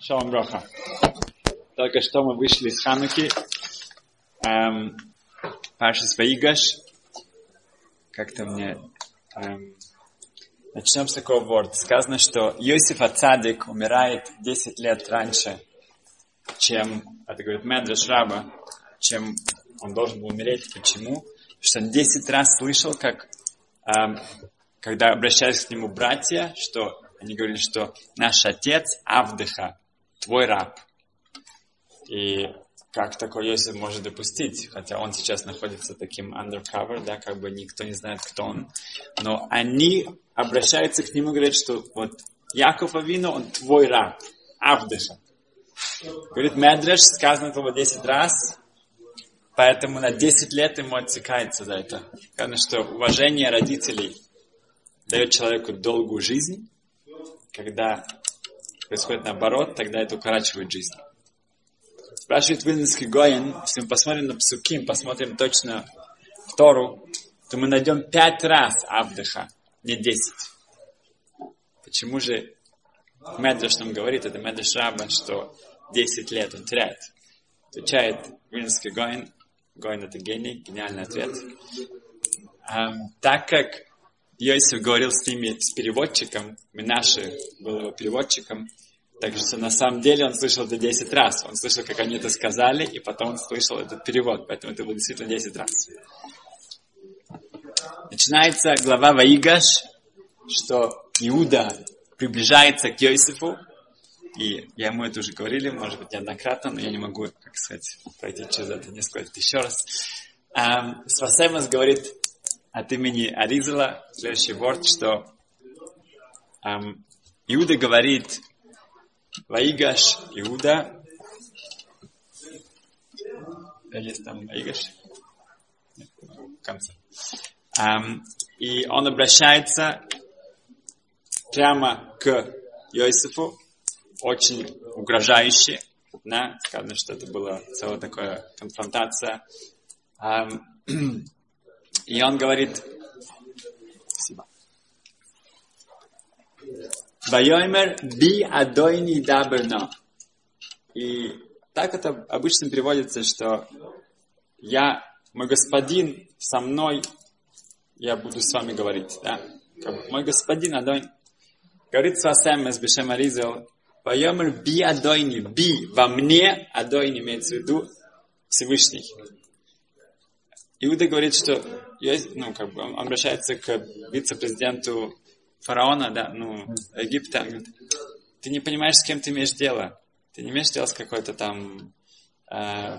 Шалом Броха. Только что мы вышли из Хануки. Эм, Паша Сваигаш. Как-то мне... Эм, начнем с такого ворда. Сказано, что Йосиф Ацадик умирает 10 лет раньше, чем, это говорит Медреш Раба, чем он должен был умереть. Почему? Потому что он 10 раз слышал, как, эм, когда обращались к нему братья, что они говорили, что наш отец Авдыха, твой раб. И как такой Йосиф может допустить? Хотя он сейчас находится таким undercover, да, как бы никто не знает, кто он. Но они обращаются к нему и говорят, что вот Яков Авину, он твой раб, Авдыша. Говорит, Медреш, сказано это 10 раз, поэтому на 10 лет ему отсекается за это. Сказано, что уважение родителей дает человеку долгую жизнь, когда происходит наоборот, тогда это укорачивает жизнь. Спрашивает Вильнинский Гоин, если мы посмотрим на Псуким, посмотрим точно в Тору, то мы найдем пять раз Авдыха, не десять. Почему же Медреш нам говорит, это Медреш Раба, что 10 лет он теряет? Отвечает Вильнинский Гоин, Гоин это гений, гениальный ответ. Так как Йосиф говорил с ними, с переводчиком, Минаши был его переводчиком, так что на самом деле он слышал это 10 раз. Он слышал, как они это сказали, и потом он слышал этот перевод, поэтому это было действительно 10 раз. Начинается глава Ваигаш, что Иуда приближается к Йосифу, и я ему это уже говорили, может быть, неоднократно, но я не могу, как сказать, пройти через это несколько лет еще раз. Um, Свасемас говорит от имени Аризала следующий ворд, что um, Иуда говорит, Ваигаш Иуда, есть там Ваигаш, в конце. Um, и он обращается прямо к Иосифу, очень угрожающе, да, сказано, что это была целая такая конфронтация. Um, и он говорит, спасибо. Вайомер би адойни даберно. И так это обычно переводится, что я, мой господин со мной, я буду с вами говорить. Да? Мой господин Адой говорит с Васем из Бешем Аризел, Вайомер би адойни, би, во мне адойни имеется в виду Всевышний. Иуда говорит, что есть, ну, как бы он обращается к вице-президенту фараона, да, ну, Египта, говорит, ты не понимаешь, с кем ты имеешь дело. Ты не имеешь дело с какой-то там э,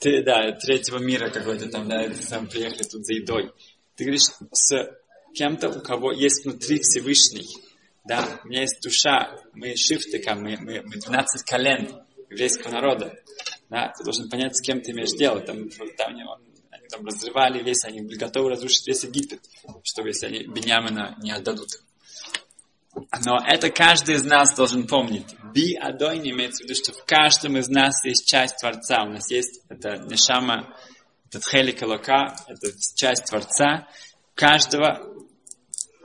ты, да, третьего мира какой-то там, да, ты сам приехали тут за едой. Ты говоришь с кем-то, у кого есть внутри Всевышний. Да, у меня есть душа, мы шифтыка, мы, мы, мы 12 колен еврейского народа. Да, ты должен понять, с кем ты имеешь дело. Там, там он, там разрывали весь, они были готовы разрушить весь Египет, чтобы если они Беньямина не отдадут. Но это каждый из нас должен помнить. Би адой не имеется в виду, что в каждом из нас есть часть Творца. У нас есть это Нешама, этот Хелик Лока, это часть Творца. Каждого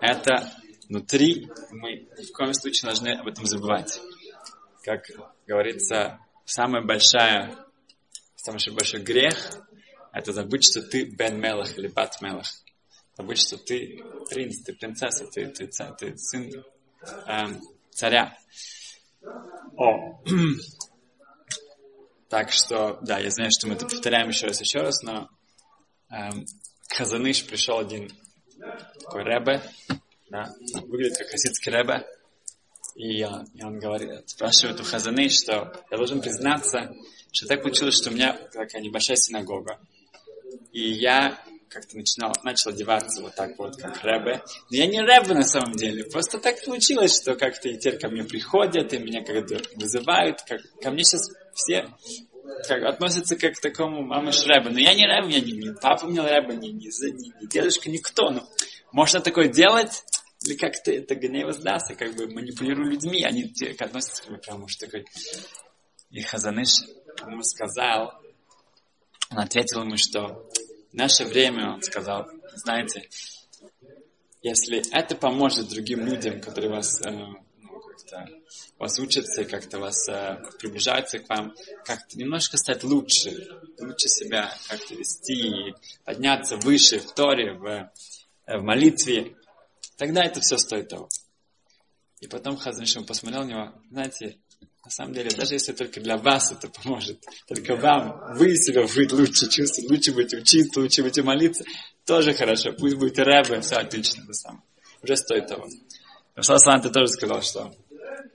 это внутри. Мы ни в коем случае должны об этом забывать. Как говорится, самая большая, самый большой грех – это забыть, что ты Бен Мелах или Бат Мелах. Забыть, что ты принц, ты принцесса, ты, ты, ты, ты сын эм, царя. О. так что, да, я знаю, что мы это повторяем еще раз, еще раз, но к Хазаныш пришел один такой Ребе, да, выглядит как хасидский Ребе, и, и он говорит, спрашивает у Хазаны, что я должен признаться, что так получилось, что у меня такая небольшая синагога. И я как-то начинал, начал одеваться вот так вот, как рэбе. Но я не рэбе на самом деле. Просто так получилось, что как-то и теперь ко мне приходят, и меня как-то вызывают. Как, ко мне сейчас все как, относятся как к такому мамыш рэбе. Но я не рэбе, я не, не папа мне рэбе, не, не, не, не дедушка, никто. Ну, можно такое делать, или как-то это гнев воздастся, как бы манипулирую людьми, они те, относятся к мне прямо уж такой. И Хазаныш ему сказал, он ответил ему, что наше время, он сказал, знаете, если это поможет другим людям, которые вас э, ну, как-то вас учатся, как-то вас э, приближаются к вам, как-то немножко стать лучше, лучше себя как-то вести, подняться выше в Торе, в, э, в молитве, тогда это все стоит того. И потом Хазаншим посмотрел на него, знаете, на самом деле, даже если только для вас это поможет, только вам, вы себя будете лучше чувствовать, лучше будете учиться, лучше будете молиться, тоже хорошо, пусть будет рэбе, все отлично, это самое. Уже стоит того. Рафсаласан, ты тоже сказал, что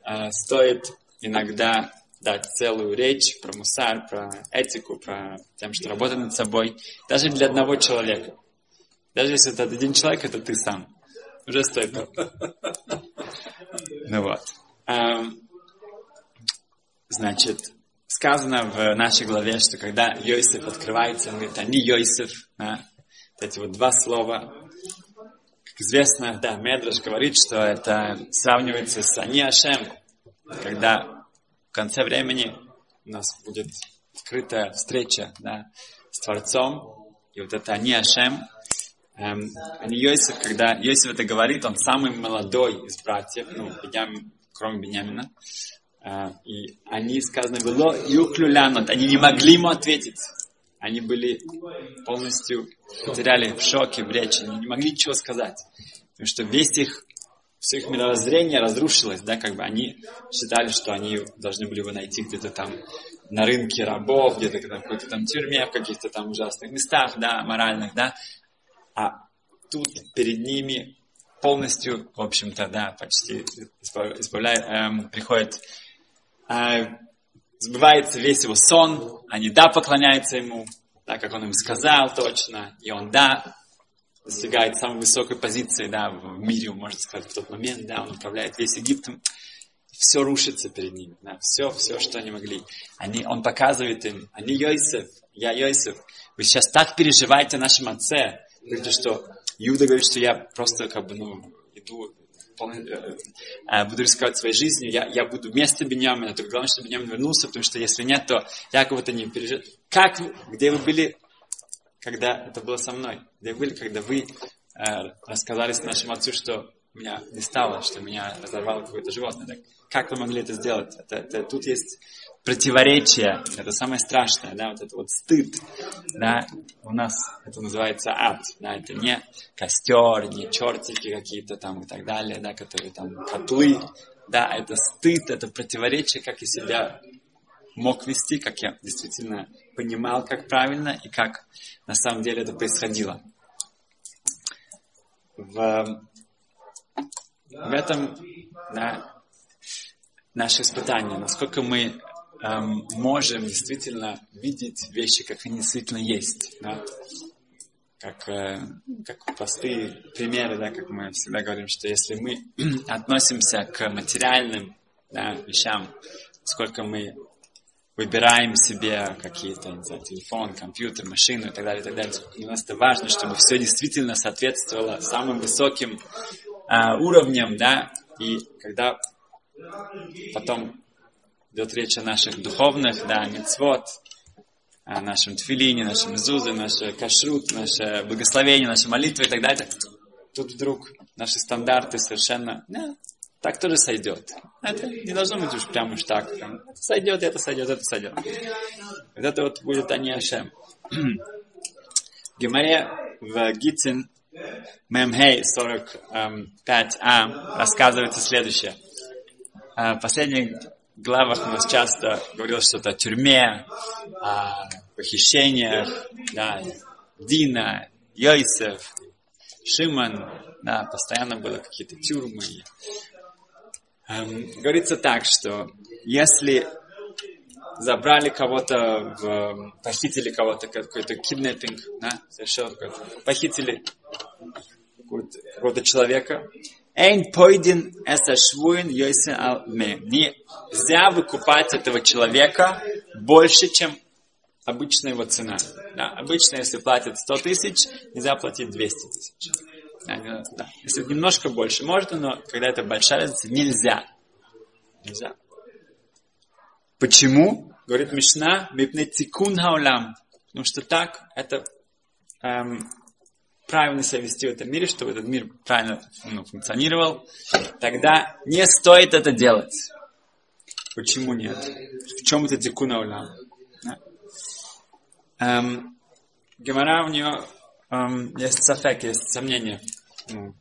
э, стоит иногда дать целую речь про мусар, про этику, про тем, что работать над собой, даже для одного человека. Даже если это один человек, это ты сам. Уже стоит того. Ну вот. Значит, сказано в нашей главе, что когда Йосиф открывается, он говорит, они Йосиф, да, вот эти вот два слова, как известно, да, Медраж говорит, что это сравнивается с Ани Ашем, когда в конце времени у нас будет открытая встреча да, с Творцом, и вот это Ани Ашем, эм, Ани Йосиф, когда Йосиф это говорит, он самый молодой из братьев, ну, Беням, кроме Бенямина, и они, сказано было, юклюлянот, они не могли ему ответить. Они были полностью потеряли в шоке, в речи, они не могли ничего сказать. Потому что весь их, все их мировоззрение разрушилось, да, как бы они считали, что они должны были его найти где-то там на рынке рабов, где-то в какой-то там тюрьме, в каких-то там ужасных местах, да, моральных, да. А тут перед ними полностью, в общем-то, да, почти избавляет, эм, приходит э, сбывается весь его сон, они да поклоняются ему, так как он им сказал точно, и он да достигает самой высокой позиции да, в мире, можно сказать, в тот момент, да, он управляет весь Египтом, все рушится перед ними, да, все, все, что они могли. Они, он показывает им, они Йосиф, я Йосиф, вы сейчас так переживаете о нашем отце, говорите, что Иуда говорит, что я просто как бы, ну, иду буду рисковать своей жизнью, я, я буду вместо Беньямина, только главное, чтобы Беньямин вернулся, потому что если нет, то Яков это не переживет. Как, где вы были, когда это было со мной? Где вы были, когда вы э, рассказали нашему отцу, что меня не стало, что меня разорвало какое-то животное? Так, как вы могли это сделать? Это, это, тут есть противоречие, это самое страшное, да, вот это вот стыд, да, у нас это называется ад, да, это не костер, не чертики какие-то там и так далее, да, которые там котлы, да, это стыд, это противоречие, как я себя мог вести, как я действительно понимал, как правильно и как на самом деле это происходило. В, в этом да, наше испытание, насколько мы эм, можем действительно видеть вещи, как они действительно есть. Да? Как, э, как простые примеры, да, как мы всегда говорим, что если мы относимся к материальным да, вещам, сколько мы выбираем себе какие-то, не знаю, телефон, компьютер, машину и так далее, и так далее. Для нас это важно, чтобы все действительно соответствовало самым высоким э, уровням, да, и когда потом идет речь о наших духовных, да, мецвод, о нашем твилине, нашем зузе, наше кашрут, наше благословение, наши молитвы и так далее. Тут вдруг наши стандарты совершенно, да, так тоже сойдет. Это не должно быть уж прямо уж так. Прям, сойдет, это сойдет, это сойдет. Вот это вот будет они Ашем. Гемаре в Гитин Мемхей 45а рассказывается следующее. А, последний главах у нас часто говорилось что-то о тюрьме, о похищениях, да, Дина, Йосеф, Шиман, да, постоянно были какие-то тюрьмы. Эм, говорится так, что если забрали кого-то, в, похитили кого-то, какой-то киднеппинг, да, совершил какой-то, похитили какого-то человека, Эйн пойден эса швуин йойсен ал Нельзя выкупать этого человека больше, чем обычная его цена. Да, обычно, если платят 100 тысяч, нельзя платить 200 тысяч. Да, да. Если немножко больше, можно, но когда это большая разница, нельзя. Нельзя. Почему? Говорит Мишна, мипне тикун хаулам. Потому что так это эм, правильно себя вести в этом мире, чтобы этот мир правильно ну, функционировал, тогда не стоит это делать. Почему нет? В чем это тикуна улам? Да. Эм, Гемора у нее эм, есть сафек, есть сомнение. Ну,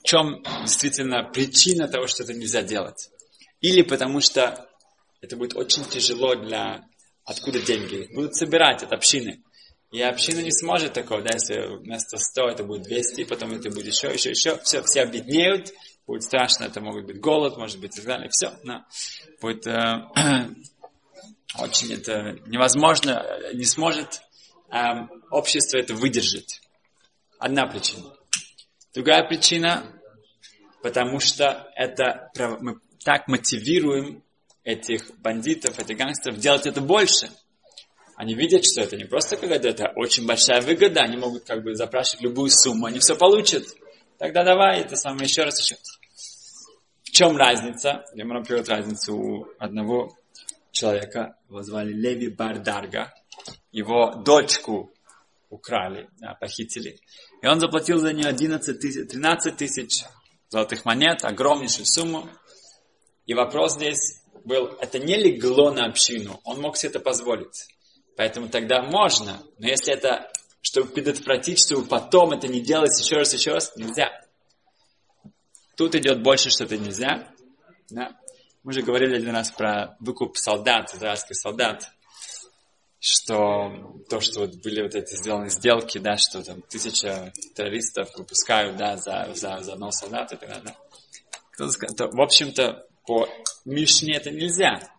в чем действительно причина того, что это нельзя делать? Или потому что это будет очень тяжело для... Откуда деньги? Будут собирать от общины. И община не сможет такого, да, если вместо 100 это будет 200, потом это будет еще, еще, еще. Все, все объединяют, будет страшно, это может быть голод, может быть и так далее. Все, но будет э, очень это невозможно, не сможет э, общество это выдержать. Одна причина. Другая причина, потому что это мы так мотивируем этих бандитов, этих гангстеров делать это больше – они видят, что это не просто какая-то это очень большая выгода, они могут как бы запрашивать любую сумму, они все получат. Тогда давай, это самое еще раз еще. В чем разница? Я могу приводить разницу у одного человека, его звали Леви Бардарга. Его дочку украли, похитили. И он заплатил за нее 11 тысяч, 13 тысяч золотых монет, огромнейшую сумму. И вопрос здесь был, это не легло на общину, он мог себе это позволить. Поэтому тогда можно. Но если это, чтобы предотвратить, чтобы потом это не делать еще раз, еще раз, нельзя. Тут идет больше, что это нельзя. Да? Мы же говорили один раз про выкуп солдат, израильских солдат, что то, что вот были вот эти сделаны сделки, да, что там тысяча террористов выпускают, да, за, за, за одного солдата и. Да. В общем-то, по Мишне это нельзя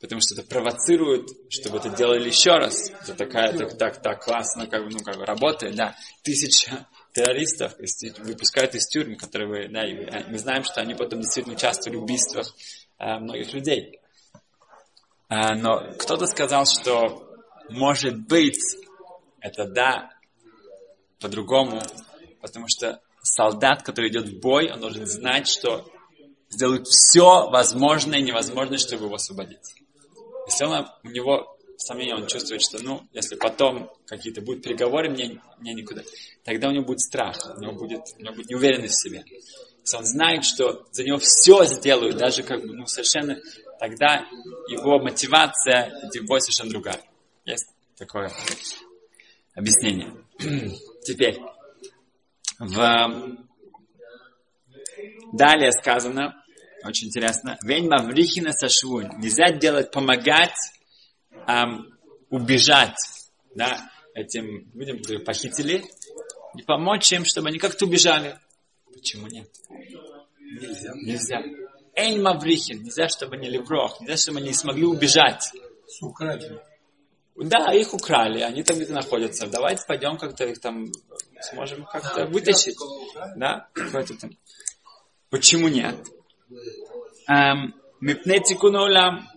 потому что это провоцирует, чтобы это делали еще раз. Это такая, так, так, так классно, как бы, ну, как бы работает, да. Тысяча террористов выпускают из тюрьмы, которые, да, и а, мы знаем, что они потом действительно участвовали в убийствах а, многих людей. А, но кто-то сказал, что может быть, это да, по-другому, потому что солдат, который идет в бой, он должен знать, что сделают все возможное и невозможное, чтобы его освободить. Он, у него сомнение, он чувствует, что, ну, если потом какие-то будут переговоры, мне, мне никуда, тогда у него будет страх, у него будет, у него будет неуверенность в себе. Если он знает, что за него все сделают, даже как бы, ну, совершенно, тогда его мотивация бой совершенно другая. Есть такое объяснение. Теперь, в... далее сказано, очень интересно. Вень маврихина сашвун. Нельзя делать, помогать эм, убежать да, этим людям, которые похитили, и помочь им, чтобы они как-то убежали. Почему нет? Нельзя. Нельзя. Эйн маврихин. Нельзя, чтобы они леврох. Нельзя, чтобы они не смогли убежать. Украли. Да, их украли, они там где-то находятся. Давайте пойдем как-то их там сможем как-то вытащить. Да, какой-то там. Почему нет? Эм, Мипней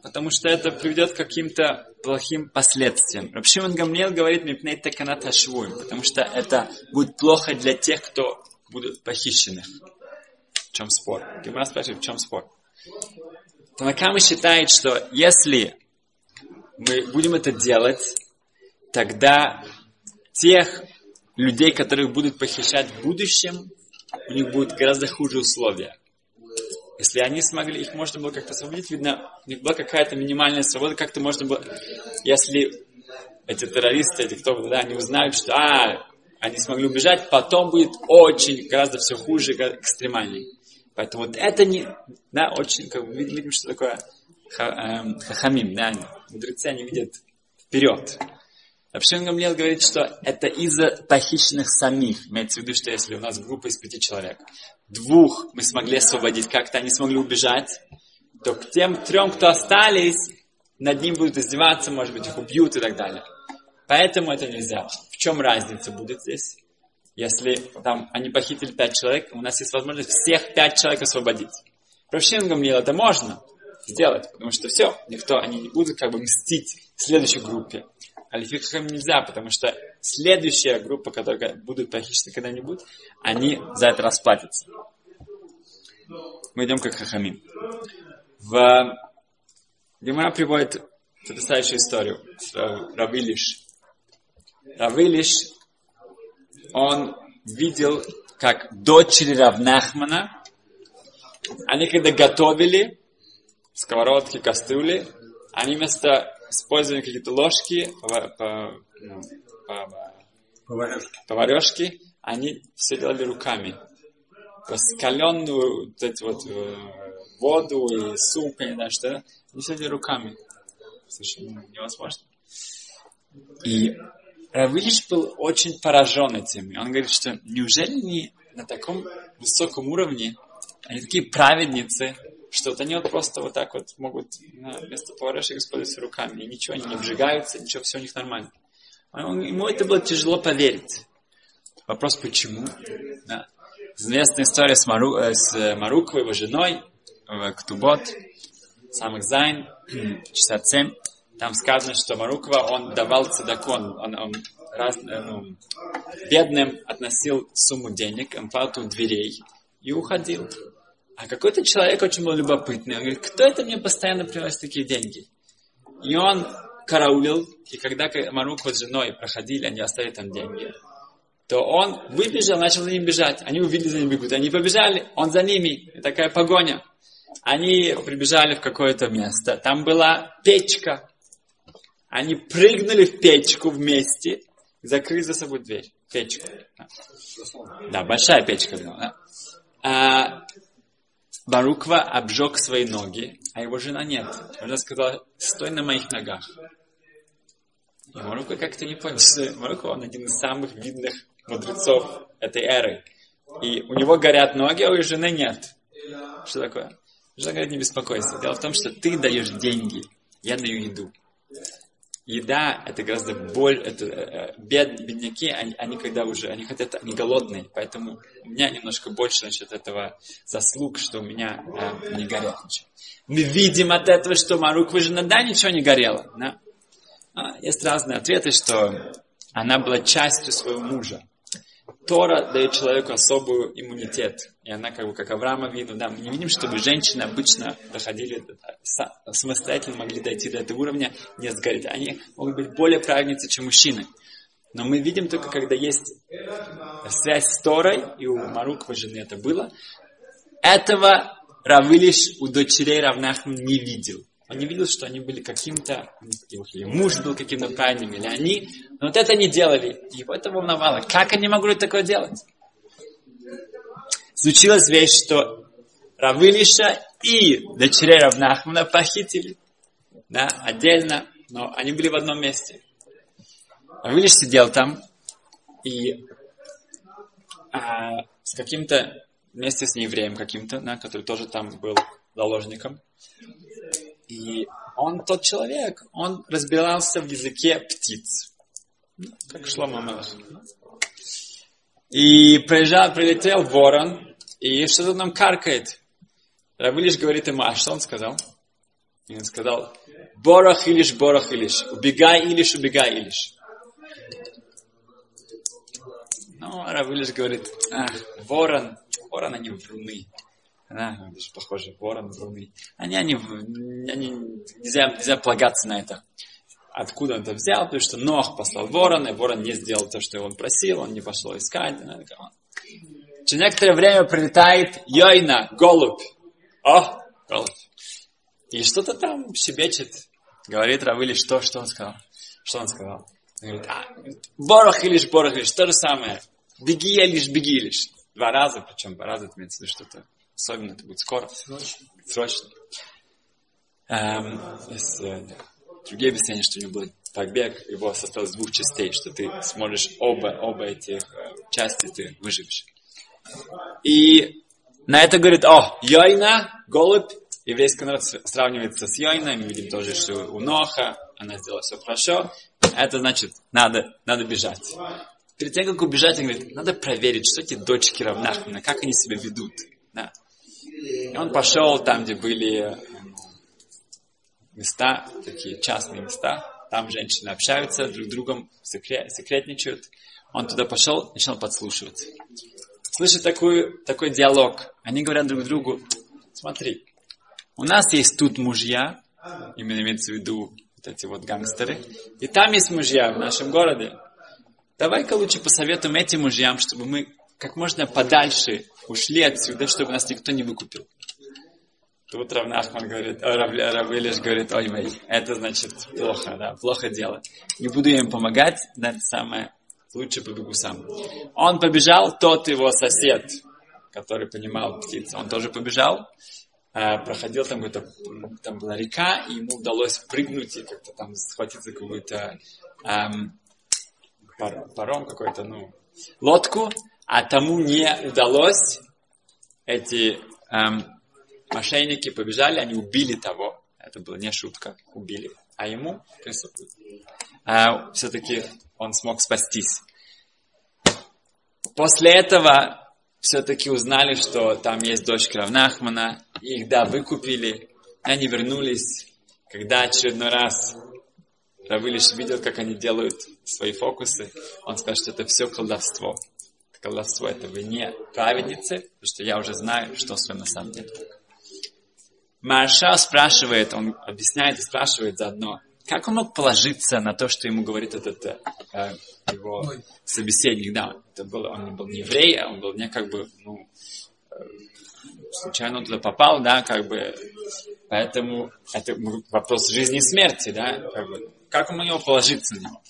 потому что это приведет к каким-то плохим последствиям. Рабшиман Гамлел говорит мипней теканат потому что это будет плохо для тех, кто будут похищены. В чем спор? Гимара спрашивает, в чем спор? Танакама считает, что если мы будем это делать, тогда тех людей, которых будут похищать в будущем, у них будут гораздо хуже условия. Если они смогли, их можно было как-то освободить, видно, у них была какая-то минимальная свобода, как-то можно было, если эти террористы, эти кто да, они узнают, что а, они смогли убежать, потом будет очень, гораздо все хуже, экстремальнее. Поэтому вот это не, да, очень, как бы, видим, что такое ха, эм, хахамим, да, мудрецы, они видят вперед. Рабшин Гамлел говорит, что это из-за похищенных самих. Имеется в виду, что если у нас группа из пяти человек, двух мы смогли освободить, как-то они смогли убежать, то к тем трем, кто остались, над ним будут издеваться, может быть, их убьют и так далее. Поэтому это нельзя. В чем разница будет здесь? Если там они похитили пять человек, у нас есть возможность всех пять человек освободить. Рабшин Гамлел это можно сделать, потому что все, никто, они не будут как бы мстить следующей группе. А лифихам нельзя, потому что следующая группа, которая будут похищены когда-нибудь, они за это расплатятся. Мы идем как хахамим. В Гемара приводит потрясающую историю с Равилиш. Равилиш он видел, как дочери Равнахмана, они когда готовили сковородки, кастрюли, они вместо использования какие-то ложки, ну, по, поварешки. поварешки, они все делали руками. Раскаленную вот эти вот э, воду и суп, я не знаю что, они все делали руками. Совершенно невозможно. И Равилиш был очень поражен этим. Он говорит, что неужели не на таком высоком уровне, они такие праведницы, что вот они вот просто вот так вот могут на место поварешек использовать руками, и ничего, они не обжигаются, ничего, все у них нормально. Он, ему это было тяжело поверить. Вопрос, почему? Да. Известная история с, Мару, э, с Маруквой, его женой, в Ктубот, самых Зайн, 67. Там сказано, что Маруква, он давал цедакон, он, он раз, э, ну, бедным относил сумму денег, он платил дверей и уходил. А какой-то человек очень был любопытный. Он говорит, кто это мне постоянно приносит такие деньги? И он караулил, и когда Маруква с женой проходили, они оставили там деньги, то он выбежал, начал за ним бежать. Они увидели, за ним бегут. Они побежали, он за ними. И такая погоня. Они прибежали в какое-то место. Там была печка. Они прыгнули в печку вместе, закрыли за собой дверь. Печку. Да, большая печка была. Да? А, Баруква обжег свои ноги, а его жена нет. Она сказала, стой на моих ногах. И Маруква как-то не понял, что Маруква, он один из самых видных мудрецов этой эры. И у него горят ноги, а у жены нет. Что такое? Жена говорит, не беспокойся. Дело в том, что ты даешь деньги, я даю еду еда это гораздо боль, это э, бед, бедняки, они, они когда уже, они хотят, они голодные, поэтому у меня немножко больше насчет этого заслуг, что у меня э, не горят ничего. Мы видим от этого, что Маруква жена, да, ничего не горело. Да? А, есть разные ответы, что она была частью своего мужа. Тора дает человеку особый иммунитет. И она как бы как Авраама видно, да, мы не видим, чтобы женщины обычно доходили, самостоятельно могли дойти до этого уровня, не сгореть. Они могут быть более праведницы, чем мужчины. Но мы видим только, когда есть связь с Торой, и у Маруква жены это было, этого Равилиш у дочерей Равнахман не видел. Он не видел, что они были каким-то, или муж был каким-то правильным, или они, но вот это они делали. Его это волновало. Как они могли такое делать? Случилась вещь, что Равылиша и дочерей Равнахмана похитили. Да, отдельно, но они были в одном месте. Равылиш сидел там и а, с каким-то, вместе с евреем каким-то, да, который тоже там был заложником. И он тот человек, он разбирался в языке птиц. Как Шлома Мелах. И приезжал, прилетел ворон, и что-то нам каркает. Равилиш говорит ему, а что он сказал? И он сказал, Борах Илиш, Борах Илиш, убегай Илиш, убегай Илиш. Ну, Равилиш говорит, а, ворон, ворон они вруны. Да, даже похоже, ворон, вруны. Они, они, они нельзя, нельзя полагаться на это. Откуда он это взял? Потому что Нох послал ворона, и ворон не сделал то, что он просил, он не пошел искать. Через некоторое время прилетает Йойна, голубь. О, голубь. И что-то там щебечет. Говорит Равыли, что, что он сказал? Что он сказал? Он говорит, а, борох или борох или то же самое. Беги лишь, беги лишь. Два раза, причем два раза это имеется в виду что-то Особенно это будет скоро. Срочно. Срочно. Эм, есть, э, другие объяснения, что у него был побег, его состоял из двух частей, что ты сможешь оба, оба этих э, части ты выживешь. И на это говорит, о, Йойна, голубь, еврейский народ сравнивается с Йойной, мы видим тоже, что у Ноха, она сделала все хорошо, это значит, надо, надо бежать. Перед тем, как убежать, он говорит, надо проверить, что эти дочки равнахмена, как они себя ведут. И он пошел там, где были места, такие частные места, там женщины общаются друг с другом, секрет, секретничают. Он туда пошел, начал подслушивать. Слышит такой, такой диалог. Они говорят друг другу, смотри, у нас есть тут мужья, именно имеется в виду вот эти вот гангстеры, и там есть мужья в нашем городе. давай-ка лучше посоветуем этим мужьям, чтобы мы как можно подальше ушли отсюда, чтобы нас никто не выкупил. Тут Равнахман говорит, Рав, Равелиш говорит, ой мой, это значит плохо, да, плохо дело. Не буду им помогать, да, самое, лучше побегу сам. Он побежал, тот его сосед, который понимал птиц, он тоже побежал, э, проходил там какой-то, там была река, и ему удалось прыгнуть и как-то там схватиться какую-то эм, пар, паром какой-то, ну, лодку, а тому не удалось эти эм, Мошенники побежали, они убили того. Это была не шутка, убили. А ему присутствует. А все-таки он смог спастись. После этого все-таки узнали, что там есть дочь Равнахмана. Их, да, выкупили. Они вернулись. Когда очередной раз Равылиш видел, как они делают свои фокусы, он сказал, что это все колдовство. Колдовство это вы не праведницы, потому что я уже знаю, что с вами на самом деле. Марша спрашивает, он объясняет и спрашивает заодно, как он мог положиться на то, что ему говорит этот э, его собеседник, да, это был, он был не еврей, а он был не как бы, ну, э, случайно туда попал, да, как бы, поэтому это вопрос жизни и смерти, да, как, бы, как он мог положиться на него.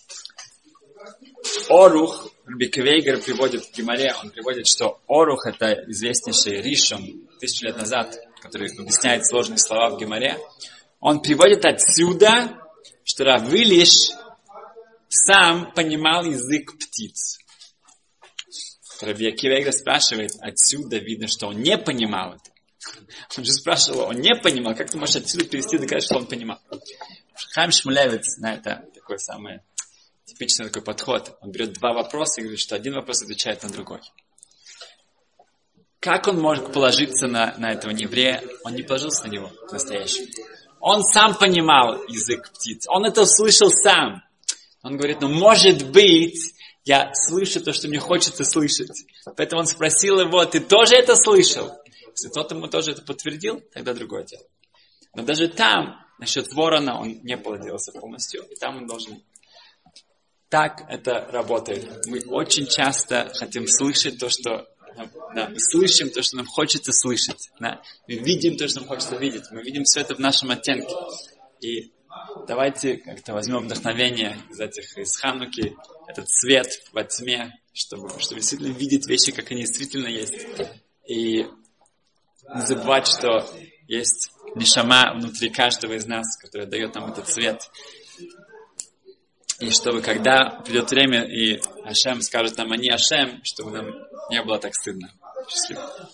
Орух, Биквейгер приводит в Гимаре, он приводит, что Орух это известнейший Ришон тысячу лет назад, который объясняет сложные слова в Геморе, он приводит отсюда, что Равылиш сам понимал язык птиц. Раби Акивейга спрашивает, отсюда видно, что он не понимал это. Он же спрашивал, он не понимал, как ты можешь отсюда перевести доказать, что он понимал. Хайм Шмулевец на это такой самый типичный такой подход. Он берет два вопроса и говорит, что один вопрос отвечает на другой. Как он может положиться на, на этого еврея? Он не положился на него настоящего. Он сам понимал язык птиц. Он это услышал сам. Он говорит, ну может быть, я слышу то, что мне хочется слышать. Поэтому он спросил его, ты тоже это слышал? Если тот ему тоже это подтвердил, тогда другое дело. Но даже там, насчет ворона, он не поладился полностью. И там он должен... Так это работает. Мы очень часто хотим слышать то, что да, мы слышим то, что нам хочется слышать. Да. Мы видим то, что нам хочется видеть. Мы видим все это в нашем оттенке. И давайте как-то возьмем вдохновение из этих, из Хануки, этот свет во тьме, чтобы, чтобы действительно видеть вещи, как они действительно есть. И не забывать, что есть нишама внутри каждого из нас, которая дает нам этот свет. И чтобы когда придет время, и Ашем скажет нам, они Ашем, чтобы нам не было так стыдно. Счастливо.